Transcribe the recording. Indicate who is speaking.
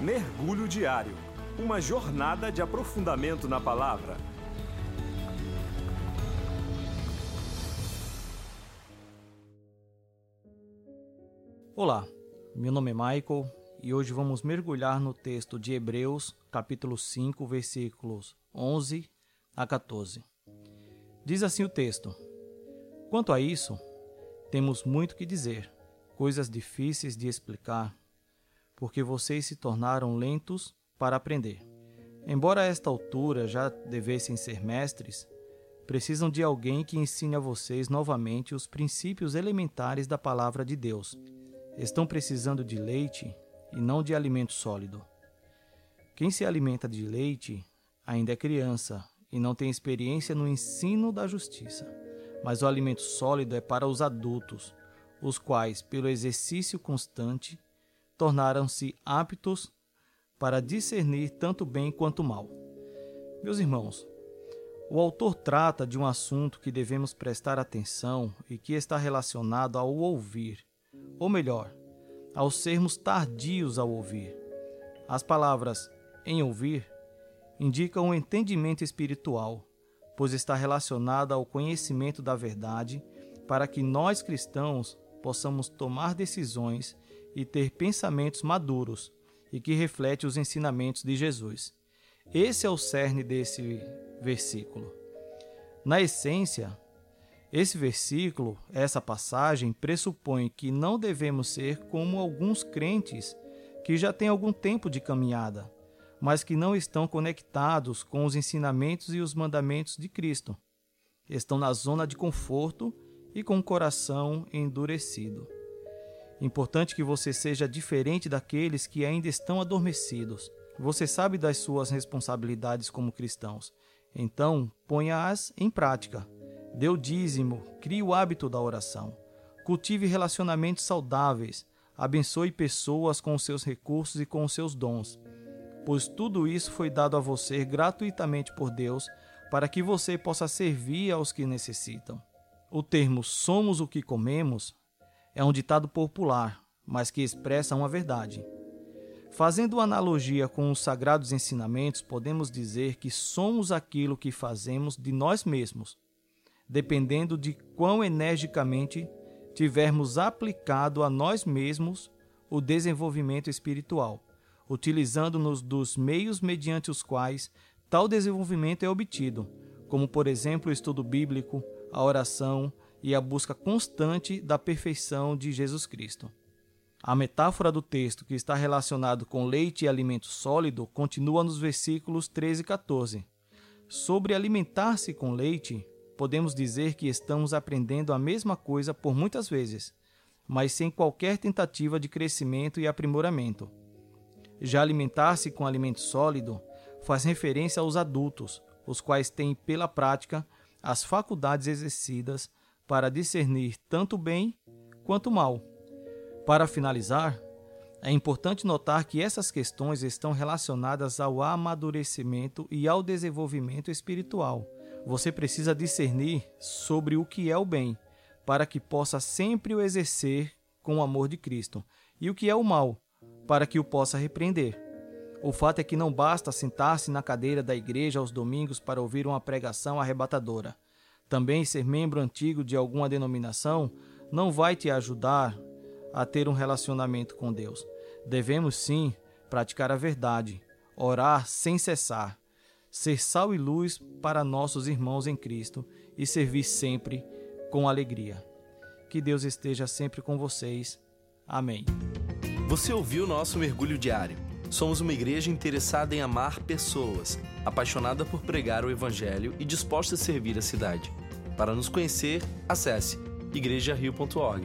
Speaker 1: Mergulho Diário Uma jornada de aprofundamento na palavra.
Speaker 2: Olá, meu nome é Michael e hoje vamos mergulhar no texto de Hebreus, capítulo 5, versículos 11 a 14. Diz assim o texto: Quanto a isso, temos muito que dizer, coisas difíceis de explicar porque vocês se tornaram lentos para aprender. Embora a esta altura já devessem ser mestres, precisam de alguém que ensine a vocês novamente os princípios elementares da palavra de Deus. Estão precisando de leite e não de alimento sólido. Quem se alimenta de leite ainda é criança e não tem experiência no ensino da justiça. Mas o alimento sólido é para os adultos, os quais, pelo exercício constante, tornaram-se aptos para discernir tanto bem quanto mal. Meus irmãos, o autor trata de um assunto que devemos prestar atenção e que está relacionado ao ouvir, ou melhor, ao sermos tardios ao ouvir. As palavras em ouvir indicam um entendimento espiritual, pois está relacionada ao conhecimento da verdade, para que nós cristãos possamos tomar decisões e ter pensamentos maduros e que reflete os ensinamentos de Jesus. Esse é o cerne desse versículo. Na essência, esse versículo, essa passagem, pressupõe que não devemos ser como alguns crentes que já têm algum tempo de caminhada, mas que não estão conectados com os ensinamentos e os mandamentos de Cristo. Estão na zona de conforto e com o coração endurecido. Importante que você seja diferente daqueles que ainda estão adormecidos. Você sabe das suas responsabilidades como cristãos. Então, ponha-as em prática. Dê o dízimo, crie o hábito da oração. Cultive relacionamentos saudáveis. Abençoe pessoas com os seus recursos e com os seus dons. Pois tudo isso foi dado a você gratuitamente por Deus para que você possa servir aos que necessitam. O termo somos o que comemos é um ditado popular, mas que expressa uma verdade. Fazendo analogia com os sagrados ensinamentos, podemos dizer que somos aquilo que fazemos de nós mesmos, dependendo de quão energicamente tivermos aplicado a nós mesmos o desenvolvimento espiritual, utilizando-nos dos meios mediante os quais tal desenvolvimento é obtido, como por exemplo o estudo bíblico, a oração, e a busca constante da perfeição de Jesus Cristo. A metáfora do texto, que está relacionado com leite e alimento sólido, continua nos versículos 13 e 14. Sobre alimentar-se com leite, podemos dizer que estamos aprendendo a mesma coisa por muitas vezes, mas sem qualquer tentativa de crescimento e aprimoramento. Já alimentar-se com alimento sólido faz referência aos adultos, os quais têm, pela prática, as faculdades exercidas para discernir tanto bem quanto mal. Para finalizar, é importante notar que essas questões estão relacionadas ao amadurecimento e ao desenvolvimento espiritual. Você precisa discernir sobre o que é o bem, para que possa sempre o exercer com o amor de Cristo, e o que é o mal, para que o possa repreender. O fato é que não basta sentar-se na cadeira da igreja aos domingos para ouvir uma pregação arrebatadora. Também ser membro antigo de alguma denominação não vai te ajudar a ter um relacionamento com Deus. Devemos sim praticar a verdade, orar sem cessar, ser sal e luz para nossos irmãos em Cristo e servir sempre com alegria. Que Deus esteja sempre com vocês. Amém.
Speaker 3: Você ouviu nosso mergulho diário? Somos uma igreja interessada em amar pessoas, apaixonada por pregar o Evangelho e disposta a servir a cidade. Para nos conhecer, acesse igrejario.org.